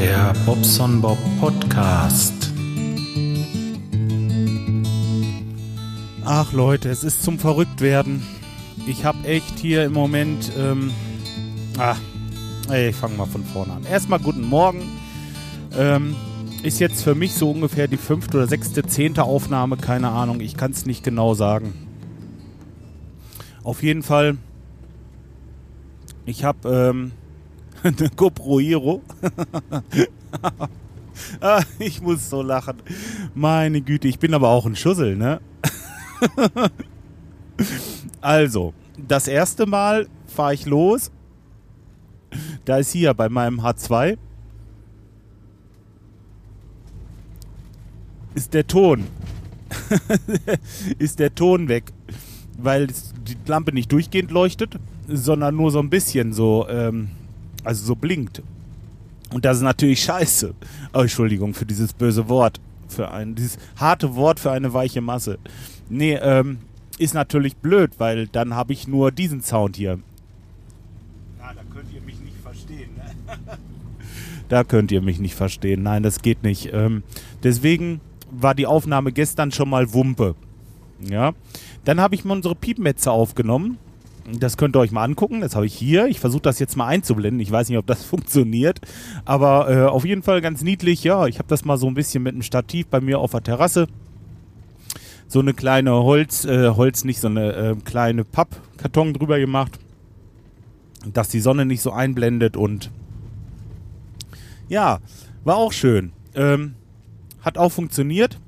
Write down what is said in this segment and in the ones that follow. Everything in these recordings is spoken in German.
Der Bobson Bob Podcast. Ach Leute, es ist zum Verrücktwerden. Ich habe echt hier im Moment. Ähm, ah, ich fange mal von vorne an. Erstmal guten Morgen. Ähm, ist jetzt für mich so ungefähr die fünfte oder sechste, zehnte Aufnahme, keine Ahnung. Ich kann es nicht genau sagen. Auf jeden Fall, ich habe ähm, eine GoPro Hero. ich muss so lachen. Meine Güte, ich bin aber auch ein Schussel, ne? also, das erste Mal fahre ich los. Da ist hier bei meinem H2 ist der Ton. ist der Ton weg. Weil die Lampe nicht durchgehend leuchtet, sondern nur so ein bisschen so, ähm, also so blinkt. Und das ist natürlich scheiße. Oh, Entschuldigung für dieses böse Wort. Für ein, dieses harte Wort für eine weiche Masse. Nee, ähm, ist natürlich blöd, weil dann habe ich nur diesen Sound hier. Ja, da könnt ihr mich nicht verstehen. Ne? da könnt ihr mich nicht verstehen. Nein, das geht nicht. Ähm, deswegen war die Aufnahme gestern schon mal Wumpe. Ja. Dann habe ich mal unsere Piepmetze aufgenommen. Das könnt ihr euch mal angucken. Das habe ich hier. Ich versuche das jetzt mal einzublenden. Ich weiß nicht, ob das funktioniert. Aber äh, auf jeden Fall ganz niedlich. Ja, ich habe das mal so ein bisschen mit einem Stativ bei mir auf der Terrasse. So eine kleine Holz, äh, Holz nicht, so eine äh, kleine Pappkarton drüber gemacht. Dass die Sonne nicht so einblendet und ja, war auch schön. Ähm, hat auch funktioniert.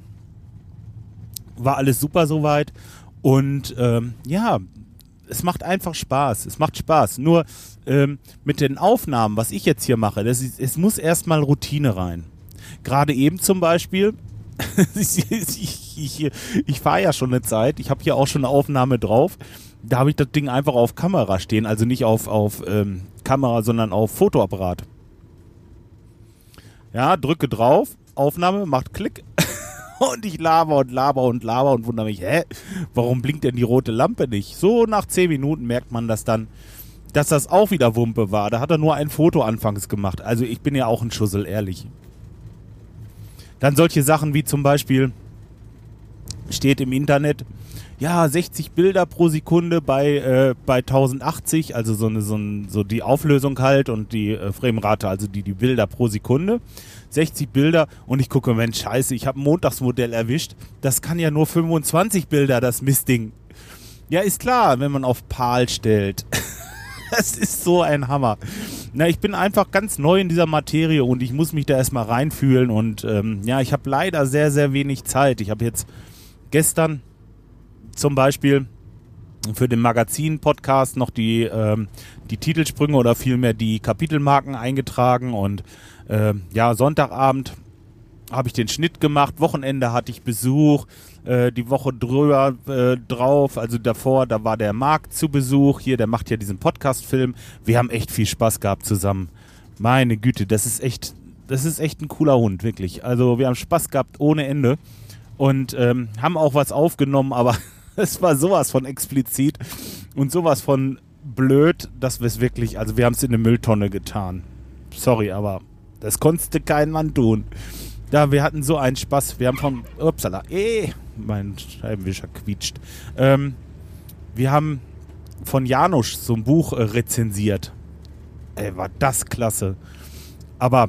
War alles super soweit. Und ähm, ja, es macht einfach Spaß. Es macht Spaß. Nur ähm, mit den Aufnahmen, was ich jetzt hier mache, das ist, es muss erstmal Routine rein. Gerade eben zum Beispiel, ich, ich, ich, ich fahre ja schon eine Zeit, ich habe hier auch schon eine Aufnahme drauf. Da habe ich das Ding einfach auf Kamera stehen, also nicht auf, auf ähm, Kamera, sondern auf Fotoapparat. Ja, drücke drauf, Aufnahme, macht Klick und ich laber und laber und laber und wundere mich, hä, warum blinkt denn die rote Lampe nicht? So nach 10 Minuten merkt man das dann, dass das auch wieder Wumpe war. Da hat er nur ein Foto anfangs gemacht. Also ich bin ja auch ein Schussel, ehrlich. Dann solche Sachen wie zum Beispiel steht im Internet, ja, 60 Bilder pro Sekunde bei, äh, bei 1080, also so, eine, so, ein, so die Auflösung halt und die äh, Framerate, also die, die Bilder pro Sekunde. 60 Bilder und ich gucke, Mensch, scheiße, ich habe ein Montagsmodell erwischt. Das kann ja nur 25 Bilder, das Mistding. Ja, ist klar, wenn man auf PAL stellt. das ist so ein Hammer. Na, ich bin einfach ganz neu in dieser Materie und ich muss mich da erstmal reinfühlen und ähm, ja, ich habe leider sehr, sehr wenig Zeit. Ich habe jetzt gestern zum Beispiel für den Magazin-Podcast noch die, ähm, die Titelsprünge oder vielmehr die Kapitelmarken eingetragen und äh, ja, Sonntagabend habe ich den Schnitt gemacht, Wochenende hatte ich Besuch, äh, die Woche drüber äh, drauf, also davor, da war der Marc zu Besuch, hier, der macht ja diesen Podcast-Film. Wir haben echt viel Spaß gehabt zusammen. Meine Güte, das ist echt, das ist echt ein cooler Hund, wirklich. Also wir haben Spaß gehabt ohne Ende und ähm, haben auch was aufgenommen, aber es war sowas von explizit und sowas von blöd, dass wir es wirklich, also wir haben es in eine Mülltonne getan. Sorry, aber das konnte kein Mann tun. Ja, wir hatten so einen Spaß. Wir haben vom. Upsala, eh, mein Scheibenwischer quietscht. Ähm, wir haben von Janusz so ein Buch äh, rezensiert. Ey, war das klasse. Aber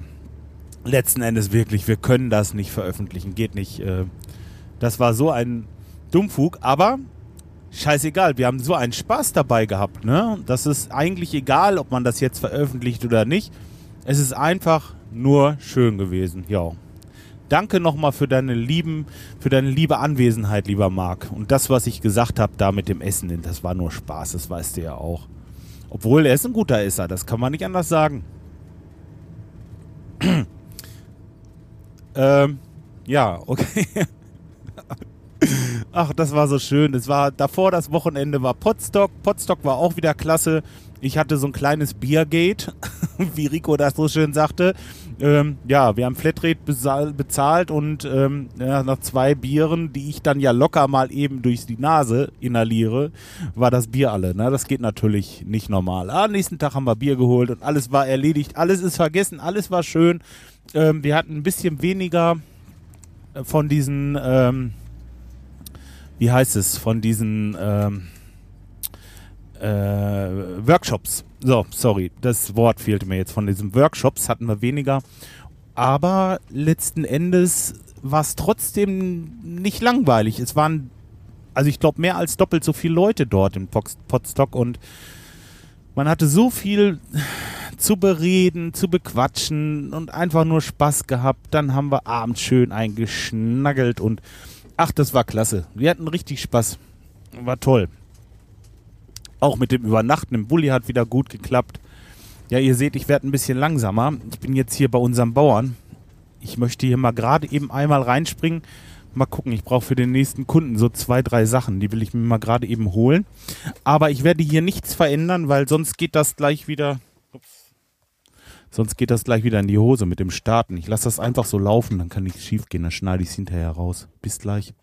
letzten Endes wirklich, wir können das nicht veröffentlichen. Geht nicht. Äh, das war so ein Dummfug, aber scheißegal. Wir haben so einen Spaß dabei gehabt, ne? Das ist eigentlich egal, ob man das jetzt veröffentlicht oder nicht. Es ist einfach nur schön gewesen. Ja. Danke nochmal für deine lieben, für deine liebe Anwesenheit, lieber Marc. Und das, was ich gesagt habe, da mit dem Essen, das war nur Spaß, das weißt du ja auch. Obwohl er ist ein guter Esser, das kann man nicht anders sagen. ähm, ja, okay. Ach, das war so schön. Es war davor das Wochenende war Potstock. Potstock war auch wieder klasse. Ich hatte so ein kleines Biergate, wie Rico das so schön sagte. Ähm, ja, wir haben Flatrate bezahlt und ähm, ja, nach zwei Bieren, die ich dann ja locker mal eben durch die Nase inhaliere, war das Bier alle. Ne? Das geht natürlich nicht normal. Ah, nächsten Tag haben wir Bier geholt und alles war erledigt. Alles ist vergessen, alles war schön. ähm, wir hatten ein bisschen weniger von diesen, ähm, wie heißt es, von diesen ähm, äh, Workshops. So, sorry, das Wort fehlte mir jetzt. Von diesen Workshops hatten wir weniger. Aber letzten Endes war es trotzdem nicht langweilig. Es waren, also ich glaube, mehr als doppelt so viele Leute dort im Podstock und man hatte so viel zu bereden, zu bequatschen und einfach nur Spaß gehabt. Dann haben wir abends schön eingeschnaggelt und ach, das war klasse. Wir hatten richtig Spaß. War toll. Auch mit dem Übernachten im Bulli hat wieder gut geklappt. Ja, ihr seht, ich werde ein bisschen langsamer. Ich bin jetzt hier bei unserem Bauern. Ich möchte hier mal gerade eben einmal reinspringen. Mal gucken, ich brauche für den nächsten Kunden so zwei, drei Sachen. Die will ich mir mal gerade eben holen. Aber ich werde hier nichts verändern, weil sonst geht das gleich wieder. Sonst geht das gleich wieder in die Hose mit dem Starten. Ich lasse das einfach so laufen, dann kann nichts schief gehen. Dann schneide ich es hinterher raus. Bis gleich.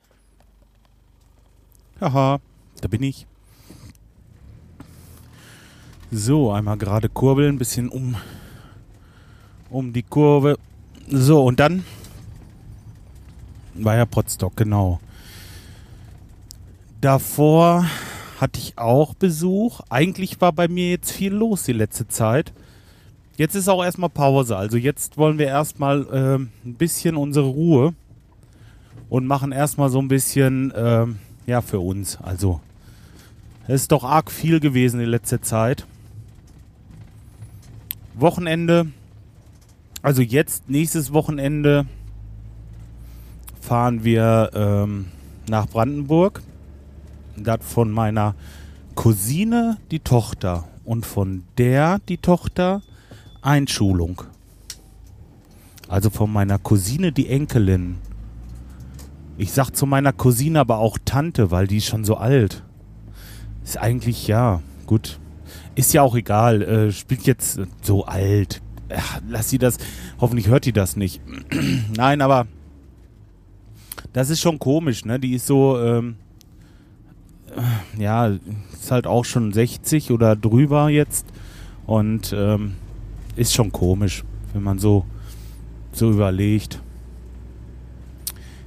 Haha, da bin ich. So, einmal gerade kurbeln, ein bisschen um, um die Kurve. So, und dann war ja Potsdok, genau. Davor hatte ich auch Besuch. Eigentlich war bei mir jetzt viel los die letzte Zeit. Jetzt ist auch erstmal Pause. Also jetzt wollen wir erstmal äh, ein bisschen unsere Ruhe und machen erstmal so ein bisschen, äh, ja, für uns. Also es ist doch arg viel gewesen die letzte Zeit. Wochenende, also jetzt nächstes Wochenende fahren wir ähm, nach Brandenburg. Das von meiner Cousine die Tochter und von der die Tochter Einschulung. Also von meiner Cousine die Enkelin. Ich sag zu meiner Cousine aber auch Tante, weil die ist schon so alt. Ist eigentlich ja, gut. Ist ja auch egal. Äh, spielt jetzt so alt. Ach, lass sie das. Hoffentlich hört die das nicht. Nein, aber das ist schon komisch, ne? Die ist so, ähm, äh, ja, ist halt auch schon 60 oder drüber jetzt. Und ähm, ist schon komisch, wenn man so, so überlegt.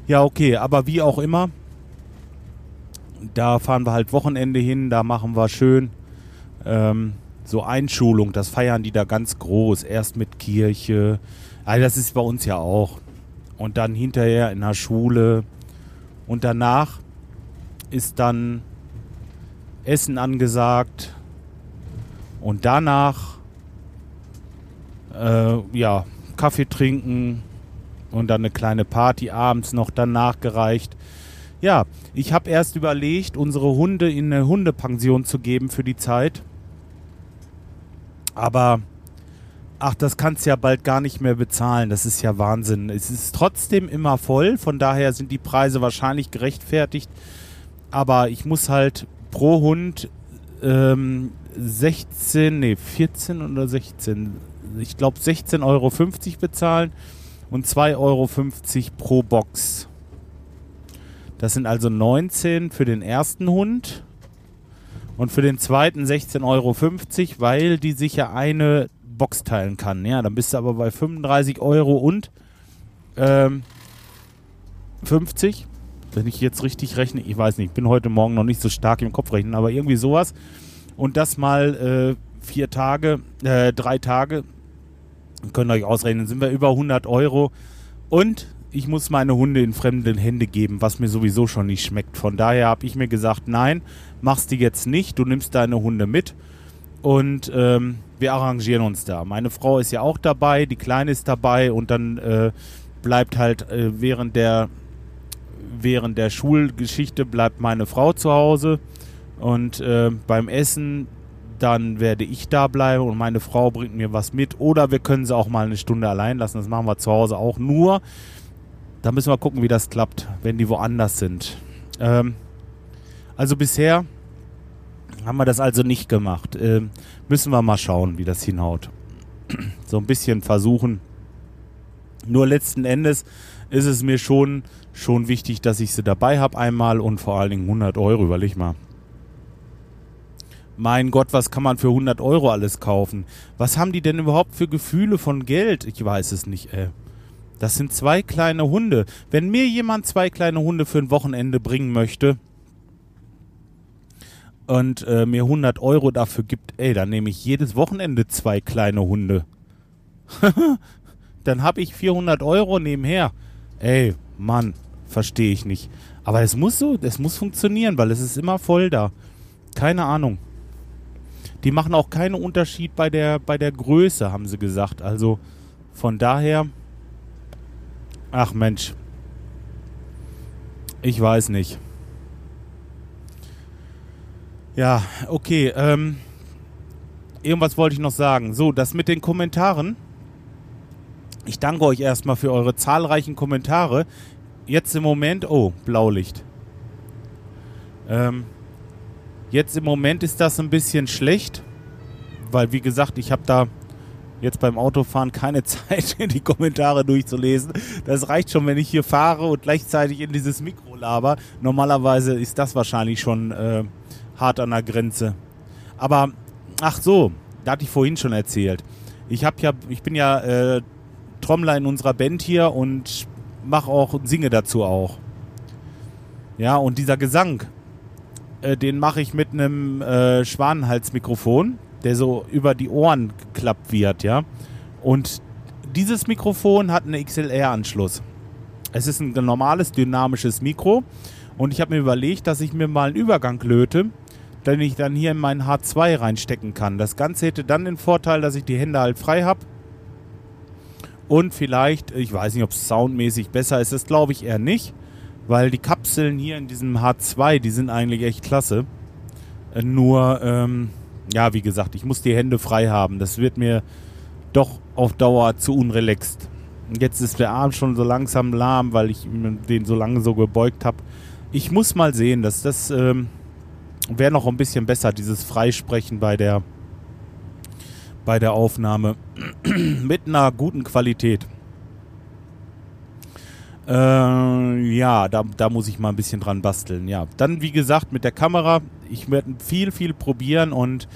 Ja, okay, aber wie auch immer, da fahren wir halt Wochenende hin, da machen wir schön ähm, so Einschulung, das feiern die da ganz groß. Erst mit Kirche, also das ist bei uns ja auch. Und dann hinterher in der Schule. Und danach ist dann Essen angesagt. Und danach, äh, ja, Kaffee trinken und dann eine kleine Party abends noch danach gereicht. Ja, ich habe erst überlegt, unsere Hunde in eine Hundepension zu geben für die Zeit. Aber ach, das kannst du ja bald gar nicht mehr bezahlen. Das ist ja Wahnsinn. Es ist trotzdem immer voll, von daher sind die Preise wahrscheinlich gerechtfertigt. Aber ich muss halt pro Hund ähm, 16, nee, 14 oder 16, ich glaube 16,50 Euro bezahlen und 2,50 Euro pro Box. Das sind also 19 für den ersten Hund und für den zweiten 16,50 Euro, weil die sich ja eine Box teilen kann. Ja, dann bist du aber bei 35 Euro und ähm, 50. Wenn ich jetzt richtig rechne, ich weiß nicht, ich bin heute Morgen noch nicht so stark im Kopf rechnen, aber irgendwie sowas. Und das mal äh, vier Tage, äh, drei Tage, könnt ihr euch ausrechnen, sind wir über 100 Euro. Und ich muss meine Hunde in fremde Hände geben, was mir sowieso schon nicht schmeckt. Von daher habe ich mir gesagt, nein, machst du jetzt nicht, du nimmst deine Hunde mit und ähm, wir arrangieren uns da. Meine Frau ist ja auch dabei, die Kleine ist dabei und dann äh, bleibt halt äh, während der während der Schulgeschichte bleibt meine Frau zu Hause und äh, beim Essen dann werde ich da bleiben und meine Frau bringt mir was mit oder wir können sie auch mal eine Stunde allein lassen. Das machen wir zu Hause auch nur da müssen wir gucken, wie das klappt, wenn die woanders sind. Ähm, also bisher haben wir das also nicht gemacht. Ähm, müssen wir mal schauen, wie das hinhaut. so ein bisschen versuchen. Nur letzten Endes ist es mir schon, schon wichtig, dass ich sie dabei habe einmal und vor allen Dingen 100 Euro, überleg mal. Mein Gott, was kann man für 100 Euro alles kaufen? Was haben die denn überhaupt für Gefühle von Geld? Ich weiß es nicht, ey. Das sind zwei kleine Hunde. Wenn mir jemand zwei kleine Hunde für ein Wochenende bringen möchte und äh, mir 100 Euro dafür gibt, ey, dann nehme ich jedes Wochenende zwei kleine Hunde. dann habe ich 400 Euro nebenher. Ey, Mann, verstehe ich nicht. Aber es muss so, es muss funktionieren, weil es ist immer voll da. Keine Ahnung. Die machen auch keinen Unterschied bei der, bei der Größe, haben sie gesagt. Also von daher. Ach Mensch. Ich weiß nicht. Ja, okay. Ähm, irgendwas wollte ich noch sagen. So, das mit den Kommentaren. Ich danke euch erstmal für eure zahlreichen Kommentare. Jetzt im Moment, oh, Blaulicht. Ähm, jetzt im Moment ist das ein bisschen schlecht, weil wie gesagt, ich habe da jetzt beim Autofahren keine Zeit, die Kommentare durchzulesen. Das reicht schon, wenn ich hier fahre und gleichzeitig in dieses Mikro laber. Normalerweise ist das wahrscheinlich schon äh, hart an der Grenze. Aber, ach so, da hatte ich vorhin schon erzählt. Ich, hab ja, ich bin ja äh, Trommler in unserer Band hier und mache auch, singe dazu auch. Ja, und dieser Gesang, äh, den mache ich mit einem äh, Schwanenhalsmikrofon, der so über die Ohren geklappt wird, ja. Und dieses Mikrofon hat einen XLR-Anschluss. Es ist ein normales dynamisches Mikro und ich habe mir überlegt, dass ich mir mal einen Übergang löte, den ich dann hier in meinen H2 reinstecken kann. Das Ganze hätte dann den Vorteil, dass ich die Hände halt frei habe und vielleicht, ich weiß nicht, ob es soundmäßig besser ist, das glaube ich eher nicht, weil die Kapseln hier in diesem H2, die sind eigentlich echt klasse. Äh, nur, ähm, ja, wie gesagt, ich muss die Hände frei haben. Das wird mir doch auf Dauer zu unrelaxed. Jetzt ist der Arm schon so langsam lahm, weil ich den so lange so gebeugt habe. Ich muss mal sehen, dass das ähm, wäre noch ein bisschen besser, dieses Freisprechen bei der bei der Aufnahme mit einer guten Qualität. Äh, ja, da, da muss ich mal ein bisschen dran basteln. Ja, dann wie gesagt mit der Kamera. Ich werde viel, viel probieren und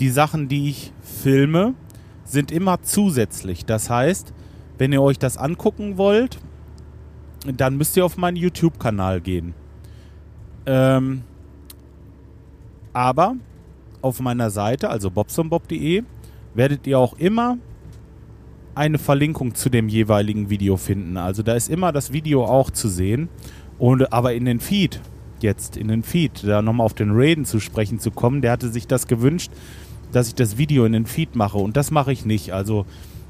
die Sachen, die ich filme, sind immer zusätzlich. Das heißt, wenn ihr euch das angucken wollt, dann müsst ihr auf meinen YouTube-Kanal gehen. Ähm, aber auf meiner Seite, also bobsonbob.de, werdet ihr auch immer eine Verlinkung zu dem jeweiligen Video finden. Also da ist immer das Video auch zu sehen. Und, aber in den Feed, jetzt in den Feed, da nochmal auf den Raiden zu sprechen zu kommen, der hatte sich das gewünscht, dass ich das Video in den Feed mache. Und das mache ich nicht. Also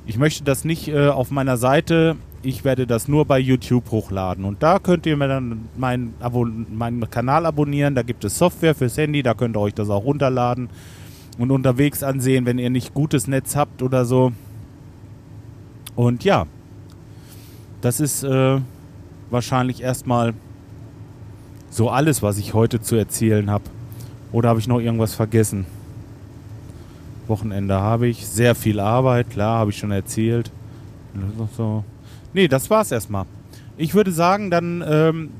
ich möchte das nicht äh, auf meiner Seite. Ich werde das nur bei YouTube hochladen. Und da könnt ihr mir dann meinen, meinen Kanal abonnieren. Da gibt es Software fürs Handy. Da könnt ihr euch das auch runterladen und unterwegs ansehen, wenn ihr nicht gutes Netz habt oder so. Und ja, das ist äh, wahrscheinlich erstmal so alles, was ich heute zu erzählen habe. Oder habe ich noch irgendwas vergessen? Wochenende habe ich sehr viel Arbeit, klar, habe ich schon erzählt. So. Nee, das war's erstmal. Ich würde sagen, dann ähm,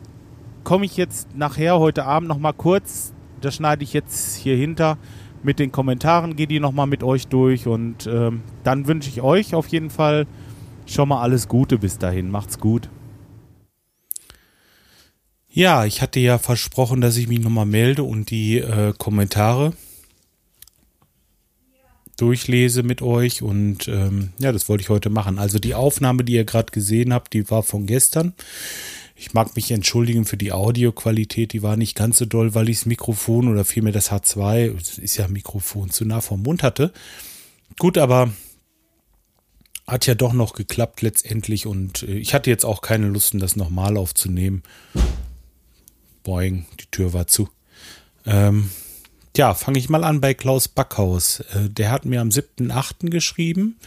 komme ich jetzt nachher heute Abend noch mal kurz. Das schneide ich jetzt hier hinter mit den Kommentaren geht die nochmal mit euch durch und ähm, dann wünsche ich euch auf jeden Fall schon mal alles Gute bis dahin. Macht's gut. Ja, ich hatte ja versprochen, dass ich mich nochmal melde und die äh, Kommentare durchlese mit euch und ähm, ja, das wollte ich heute machen. Also die Aufnahme, die ihr gerade gesehen habt, die war von gestern. Ich mag mich entschuldigen für die Audioqualität, die war nicht ganz so doll, weil ich das Mikrofon oder vielmehr das H2, das ist ja Mikrofon, zu nah vom Mund hatte. Gut, aber hat ja doch noch geklappt letztendlich und äh, ich hatte jetzt auch keine Lust, das nochmal aufzunehmen. Boing, die Tür war zu. Ähm, ja, fange ich mal an bei Klaus Backhaus. Äh, der hat mir am 7.8. geschrieben.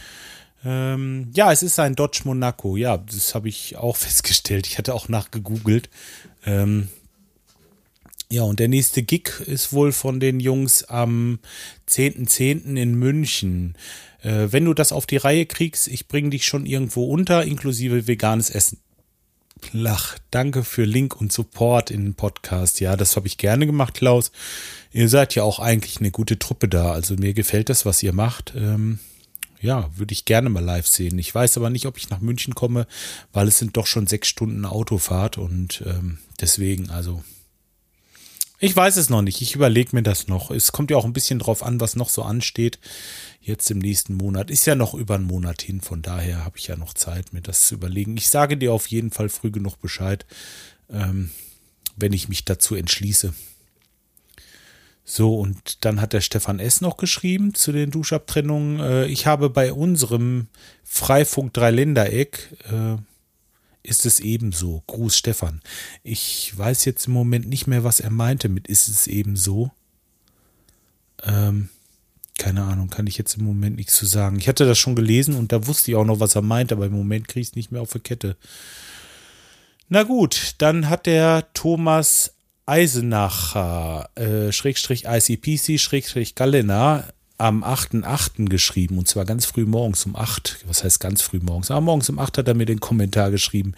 Ähm, ja, es ist ein Dodge Monaco. Ja, das habe ich auch festgestellt. Ich hatte auch nachgegoogelt. Ähm, ja, und der nächste Gig ist wohl von den Jungs am 10.10. .10. in München. Äh, wenn du das auf die Reihe kriegst, ich bringe dich schon irgendwo unter, inklusive veganes Essen. Lach, danke für Link und Support in den Podcast. Ja, das habe ich gerne gemacht, Klaus. Ihr seid ja auch eigentlich eine gute Truppe da. Also mir gefällt das, was ihr macht. Ähm, ja, würde ich gerne mal live sehen. Ich weiß aber nicht, ob ich nach München komme, weil es sind doch schon sechs Stunden Autofahrt und ähm, deswegen, also ich weiß es noch nicht. Ich überlege mir das noch. Es kommt ja auch ein bisschen drauf an, was noch so ansteht. Jetzt im nächsten Monat. Ist ja noch über einen Monat hin. Von daher habe ich ja noch Zeit, mir das zu überlegen. Ich sage dir auf jeden Fall früh genug Bescheid, ähm, wenn ich mich dazu entschließe. So, und dann hat der Stefan S. noch geschrieben zu den Duschabtrennungen. Äh, ich habe bei unserem Freifunk Dreiländereck äh, ist es ebenso. Gruß Stefan. Ich weiß jetzt im Moment nicht mehr, was er meinte mit ist es ebenso. Ähm, keine Ahnung, kann ich jetzt im Moment nichts zu sagen. Ich hatte das schon gelesen und da wusste ich auch noch, was er meint, aber im Moment kriege ich es nicht mehr auf der Kette. Na gut, dann hat der Thomas Eisenacher, äh, Schrägstrich ICPC, Schrägstrich Galena, am 8.8. geschrieben und zwar ganz früh morgens um 8. Was heißt ganz früh morgens? Aber morgens um 8 hat er mir den Kommentar geschrieben.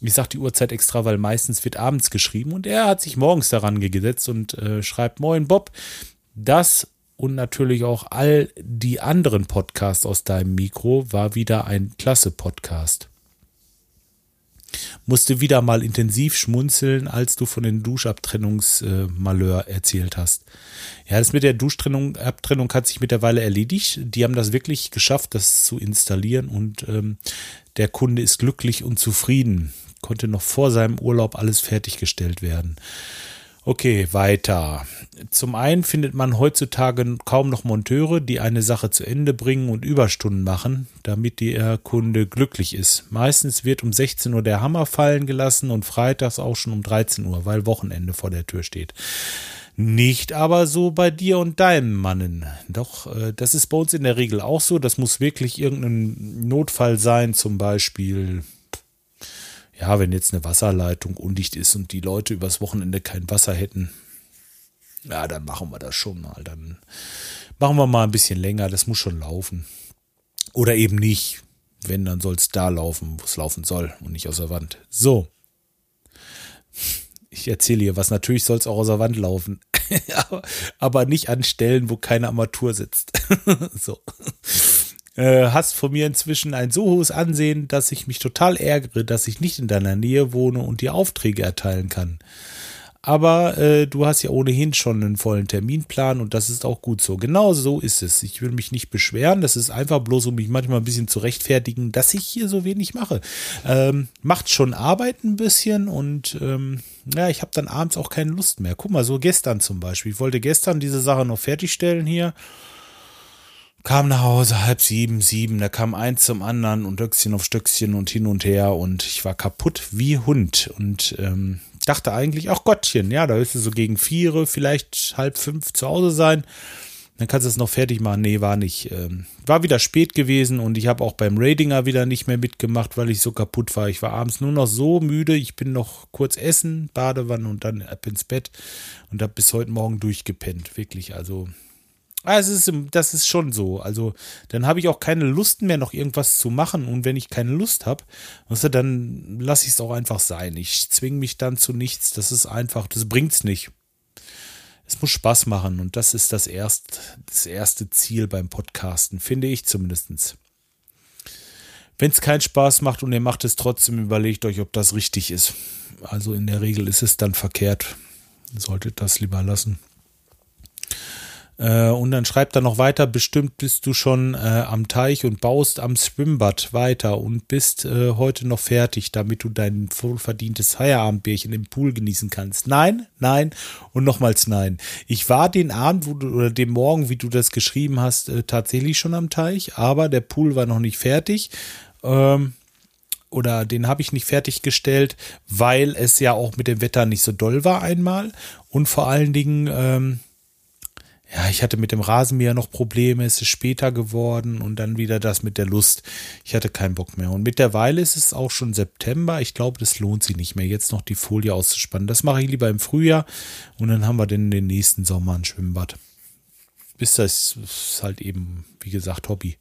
Ich sage die Uhrzeit extra, weil meistens wird abends geschrieben und er hat sich morgens daran gesetzt und äh, schreibt: Moin Bob, das und natürlich auch all die anderen Podcasts aus deinem Mikro war wieder ein klasse Podcast musste wieder mal intensiv schmunzeln, als du von den Duschabtrennungsmalheur äh, erzählt hast. Ja, das mit der Duschtrennung, Abtrennung hat sich mittlerweile erledigt. Die haben das wirklich geschafft, das zu installieren und ähm, der Kunde ist glücklich und zufrieden. Konnte noch vor seinem Urlaub alles fertiggestellt werden. Okay, weiter. Zum einen findet man heutzutage kaum noch Monteure, die eine Sache zu Ende bringen und Überstunden machen, damit der Kunde glücklich ist. Meistens wird um 16 Uhr der Hammer fallen gelassen und freitags auch schon um 13 Uhr, weil Wochenende vor der Tür steht. Nicht aber so bei dir und deinem Mannen. Doch, äh, das ist bei uns in der Regel auch so. Das muss wirklich irgendein Notfall sein, zum Beispiel ja, wenn jetzt eine Wasserleitung undicht ist und die Leute übers Wochenende kein Wasser hätten, ja, dann machen wir das schon mal. Dann machen wir mal ein bisschen länger. Das muss schon laufen. Oder eben nicht. Wenn, dann soll es da laufen, wo es laufen soll und nicht aus der Wand. So. Ich erzähle hier was. Natürlich soll es auch aus der Wand laufen. aber nicht an Stellen, wo keine Armatur sitzt. so äh, hast von mir inzwischen ein so hohes Ansehen, dass ich mich total ärgere, dass ich nicht in deiner Nähe wohne und dir Aufträge erteilen kann. Aber äh, du hast ja ohnehin schon einen vollen Terminplan und das ist auch gut so. Genau so ist es. Ich will mich nicht beschweren. Das ist einfach bloß, um mich manchmal ein bisschen zu rechtfertigen, dass ich hier so wenig mache. Ähm, macht schon Arbeit ein bisschen und ähm, ja, ich habe dann abends auch keine Lust mehr. Guck mal, so gestern zum Beispiel. Ich wollte gestern diese Sache noch fertigstellen hier kam nach Hause halb sieben, sieben, da kam eins zum anderen und Stöckchen auf Stöckchen und hin und her und ich war kaputt wie Hund und ähm, dachte eigentlich, ach Gottchen, ja, da wirst du so gegen vier, vielleicht halb fünf zu Hause sein. Dann kannst du es noch fertig machen. Nee, war nicht. Ähm, war wieder spät gewesen und ich habe auch beim Radinger wieder nicht mehr mitgemacht, weil ich so kaputt war. Ich war abends nur noch so müde. Ich bin noch kurz essen, Badewanne und dann ab ins Bett und habe bis heute Morgen durchgepennt. Wirklich, also also ist, das ist schon so. Also dann habe ich auch keine Lust mehr, noch irgendwas zu machen. Und wenn ich keine Lust habe, dann lasse ich es auch einfach sein. Ich zwinge mich dann zu nichts. Das ist einfach, das bringt es nicht. Es muss Spaß machen und das ist das, erst, das erste Ziel beim Podcasten, finde ich zumindest. Wenn es keinen Spaß macht und ihr macht es trotzdem, überlegt euch, ob das richtig ist. Also in der Regel ist es dann verkehrt. Solltet das lieber lassen. Äh, und dann schreibt er noch weiter, bestimmt bist du schon äh, am Teich und baust am Schwimmbad weiter und bist äh, heute noch fertig, damit du dein wohlverdientes Feierabendbärchen im Pool genießen kannst. Nein, nein und nochmals nein. Ich war den Abend wo du, oder den Morgen, wie du das geschrieben hast, äh, tatsächlich schon am Teich, aber der Pool war noch nicht fertig. Ähm, oder den habe ich nicht fertiggestellt, weil es ja auch mit dem Wetter nicht so doll war einmal und vor allen Dingen ähm, ja, ich hatte mit dem Rasenmäher noch Probleme, es ist später geworden und dann wieder das mit der Lust. Ich hatte keinen Bock mehr. Und mittlerweile ist es auch schon September. Ich glaube, das lohnt sich nicht mehr, jetzt noch die Folie auszuspannen. Das mache ich lieber im Frühjahr und dann haben wir dann den nächsten Sommer ein Schwimmbad. Bis das ist halt eben, wie gesagt, Hobby.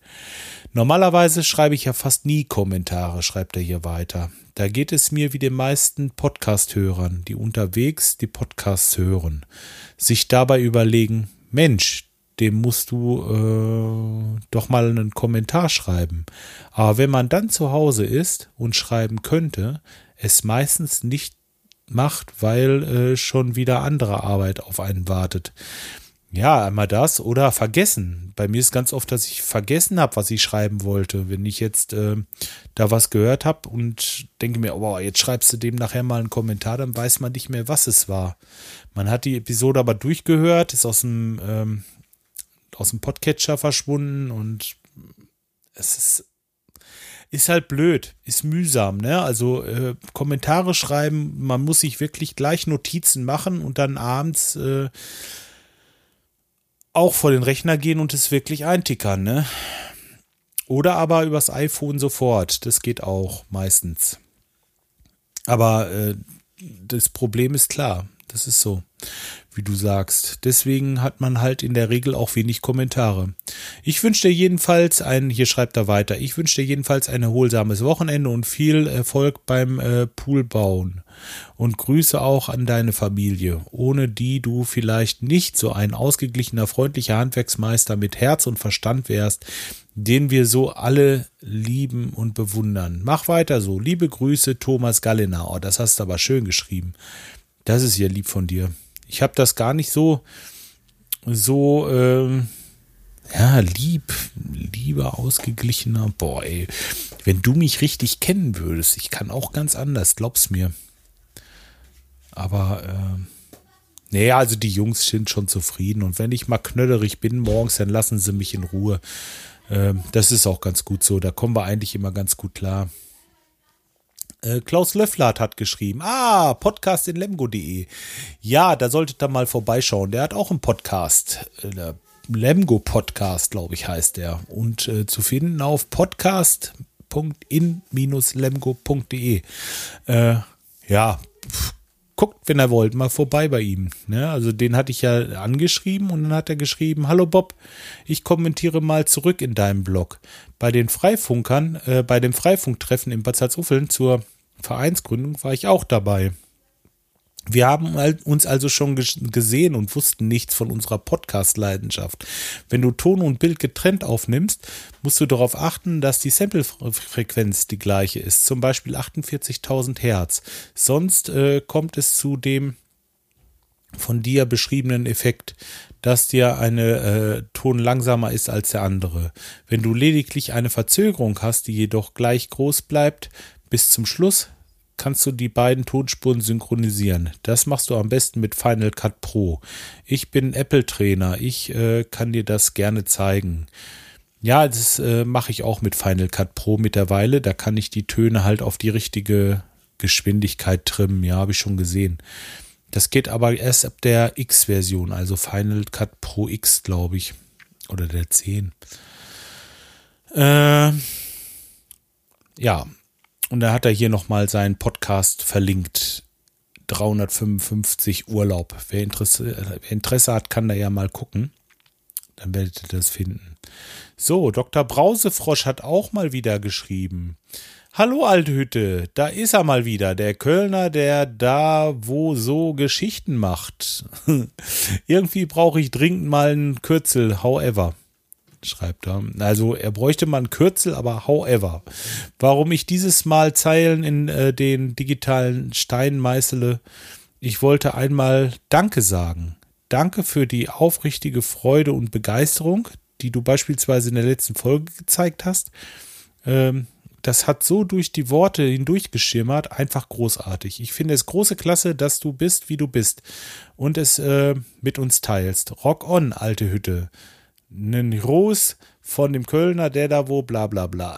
Normalerweise schreibe ich ja fast nie Kommentare, schreibt er hier weiter. Da geht es mir wie den meisten Podcast-Hörern, die unterwegs die Podcasts hören, sich dabei überlegen, Mensch, dem musst du äh, doch mal einen Kommentar schreiben. Aber wenn man dann zu Hause ist und schreiben könnte, es meistens nicht macht, weil äh, schon wieder andere Arbeit auf einen wartet. Ja, einmal das oder vergessen. Bei mir ist ganz oft, dass ich vergessen habe, was ich schreiben wollte. Wenn ich jetzt äh, da was gehört habe und denke mir, oh, jetzt schreibst du dem nachher mal einen Kommentar, dann weiß man nicht mehr, was es war. Man hat die Episode aber durchgehört, ist aus dem, ähm, aus dem Podcatcher verschwunden und es ist ist halt blöd, ist mühsam, ne? Also äh, Kommentare schreiben, man muss sich wirklich gleich Notizen machen und dann abends äh, auch vor den Rechner gehen und es wirklich eintickern, ne? Oder aber übers iPhone sofort, das geht auch meistens. Aber äh, das Problem ist klar, das ist so wie du sagst. Deswegen hat man halt in der Regel auch wenig Kommentare. Ich wünsche dir jedenfalls ein, hier schreibt er weiter, ich wünsche dir jedenfalls ein erholsames Wochenende und viel Erfolg beim äh, Poolbauen. Und Grüße auch an deine Familie, ohne die du vielleicht nicht so ein ausgeglichener, freundlicher Handwerksmeister mit Herz und Verstand wärst, den wir so alle lieben und bewundern. Mach weiter so. Liebe Grüße, Thomas Galliner. Oh, das hast du aber schön geschrieben. Das ist ja lieb von dir ich habe das gar nicht so, so, ähm, ja, lieb, lieber ausgeglichener. Boah, ey, wenn du mich richtig kennen würdest, ich kann auch ganz anders, glaub's mir. Aber, äh, nee, also die Jungs sind schon zufrieden. Und wenn ich mal knöderig bin morgens, dann lassen sie mich in Ruhe. Ähm, das ist auch ganz gut so. Da kommen wir eigentlich immer ganz gut klar. Äh, Klaus Löfflert hat geschrieben, ah, Podcast in lemgo.de. Ja, da solltet ihr mal vorbeischauen. Der hat auch einen Podcast. Äh, Lemgo Podcast, glaube ich, heißt der. Und äh, zu finden auf podcast.in-lemgo.de. Äh, ja, pff, guckt, wenn ihr wollt, mal vorbei bei ihm. Ne? Also den hatte ich ja angeschrieben und dann hat er geschrieben, hallo Bob, ich kommentiere mal zurück in deinem Blog. Bei den Freifunkern, äh, bei dem Freifunktreffen in Bad Salzuffeln zur Vereinsgründung war ich auch dabei. Wir haben uns also schon gesehen und wussten nichts von unserer Podcast-Leidenschaft. Wenn du Ton und Bild getrennt aufnimmst, musst du darauf achten, dass die Sample-Frequenz die gleiche ist, zum Beispiel 48.000 Hertz. Sonst äh, kommt es zu dem von dir beschriebenen Effekt, dass dir eine äh, Ton langsamer ist als der andere. Wenn du lediglich eine Verzögerung hast, die jedoch gleich groß bleibt bis zum Schluss, kannst du die beiden Tonspuren synchronisieren. Das machst du am besten mit Final Cut Pro. Ich bin Apple-Trainer. Ich äh, kann dir das gerne zeigen. Ja, das äh, mache ich auch mit Final Cut Pro mittlerweile. Da kann ich die Töne halt auf die richtige Geschwindigkeit trimmen. Ja, habe ich schon gesehen. Das geht aber erst ab der X-Version, also Final Cut Pro X, glaube ich. Oder der 10. Äh, ja, und da hat er hier nochmal seinen Podcast verlinkt. 355 Urlaub. Wer Interesse, wer Interesse hat, kann da ja mal gucken. Dann werdet ihr das finden. So, Dr. Brausefrosch hat auch mal wieder geschrieben. Hallo alte Hütte, da ist er mal wieder, der Kölner, der da wo so Geschichten macht. Irgendwie brauche ich dringend mal einen Kürzel, however schreibt er. Also er bräuchte mal ein Kürzel, aber however. Warum ich dieses Mal Zeilen in äh, den digitalen Stein meißele, ich wollte einmal Danke sagen. Danke für die aufrichtige Freude und Begeisterung, die du beispielsweise in der letzten Folge gezeigt hast. Ähm, das hat so durch die Worte hindurchgeschimmert, einfach großartig. Ich finde es große Klasse, dass du bist, wie du bist und es äh, mit uns teilst. Rock on, alte Hütte einen Gruß von dem Kölner, der da wo, bla bla bla.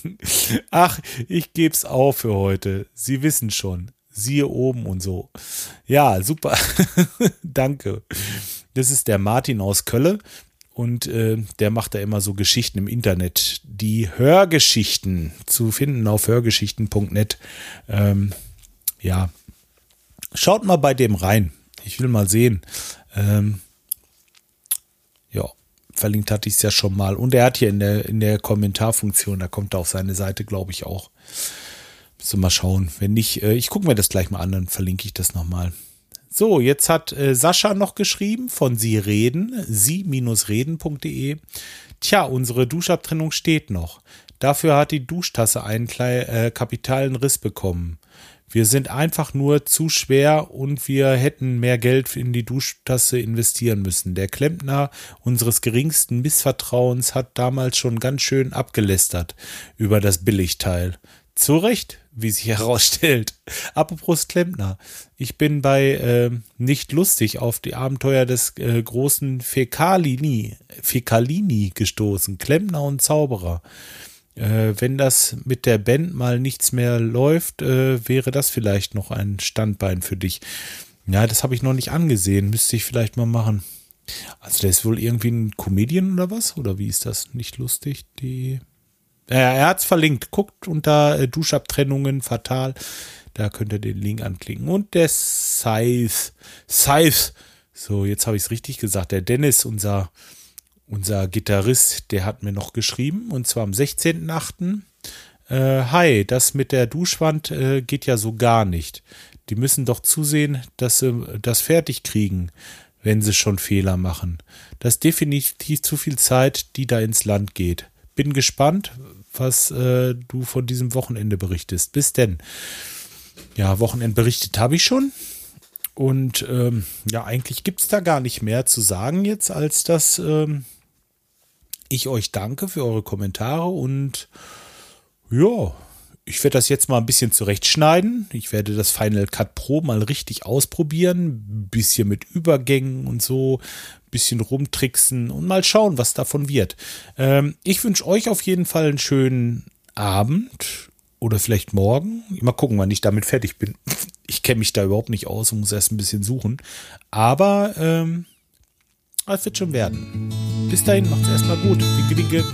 Ach, ich geb's auf für heute. Sie wissen schon. Siehe oben und so. Ja, super. Danke. Das ist der Martin aus Kölle und äh, der macht da immer so Geschichten im Internet. Die Hörgeschichten zu finden auf hörgeschichten.net. Ähm, ja, schaut mal bei dem rein. Ich will mal sehen. Ähm, ja, verlinkt hatte ich es ja schon mal. Und er hat hier in der, in der Kommentarfunktion, da kommt er auf seine Seite, glaube ich, auch. Müssen wir mal schauen. Wenn nicht, äh, ich gucke mir das gleich mal an, dann verlinke ich das nochmal. So, jetzt hat äh, Sascha noch geschrieben von Sie reden, sie-reden.de. Tja, unsere Duschabtrennung steht noch. Dafür hat die Duschtasse einen kleinen äh, kapitalen Riss bekommen. Wir sind einfach nur zu schwer und wir hätten mehr Geld in die Duschtasse investieren müssen. Der Klempner unseres geringsten Missvertrauens hat damals schon ganz schön abgelästert über das Billigteil. Zu Recht, wie sich herausstellt. Apropos Klempner. Ich bin bei äh, Nicht lustig auf die Abenteuer des äh, großen Fecalini, Fecalini gestoßen. Klempner und Zauberer. Äh, wenn das mit der Band mal nichts mehr läuft, äh, wäre das vielleicht noch ein Standbein für dich. Ja, das habe ich noch nicht angesehen. Müsste ich vielleicht mal machen. Also, der ist wohl irgendwie ein Comedian oder was? Oder wie ist das? Nicht lustig? Die. Äh, er hat es verlinkt. Guckt unter äh, Duschabtrennungen fatal. Da könnt ihr den Link anklicken. Und der Scythe. Scythe. So, jetzt habe ich es richtig gesagt. Der Dennis, unser unser Gitarrist, der hat mir noch geschrieben, und zwar am 16.8. Äh, hi, das mit der Duschwand äh, geht ja so gar nicht. Die müssen doch zusehen, dass sie das fertig kriegen, wenn sie schon Fehler machen. Das ist definitiv zu viel Zeit, die da ins Land geht. Bin gespannt, was äh, du von diesem Wochenende berichtest. Bis denn. Ja, Wochenende berichtet habe ich schon. Und ähm, ja, eigentlich gibt es da gar nicht mehr zu sagen jetzt, als dass ähm, ich euch danke für eure Kommentare und ja, ich werde das jetzt mal ein bisschen zurechtschneiden. Ich werde das Final Cut Pro mal richtig ausprobieren. Bisschen mit Übergängen und so. Bisschen rumtricksen und mal schauen, was davon wird. Ähm, ich wünsche euch auf jeden Fall einen schönen Abend oder vielleicht morgen. Mal gucken, wann ich damit fertig bin. Ich kenne mich da überhaupt nicht aus und muss erst ein bisschen suchen. Aber ähm, es wird schon werden. Bis dahin, macht's erstmal gut. Winke, winke.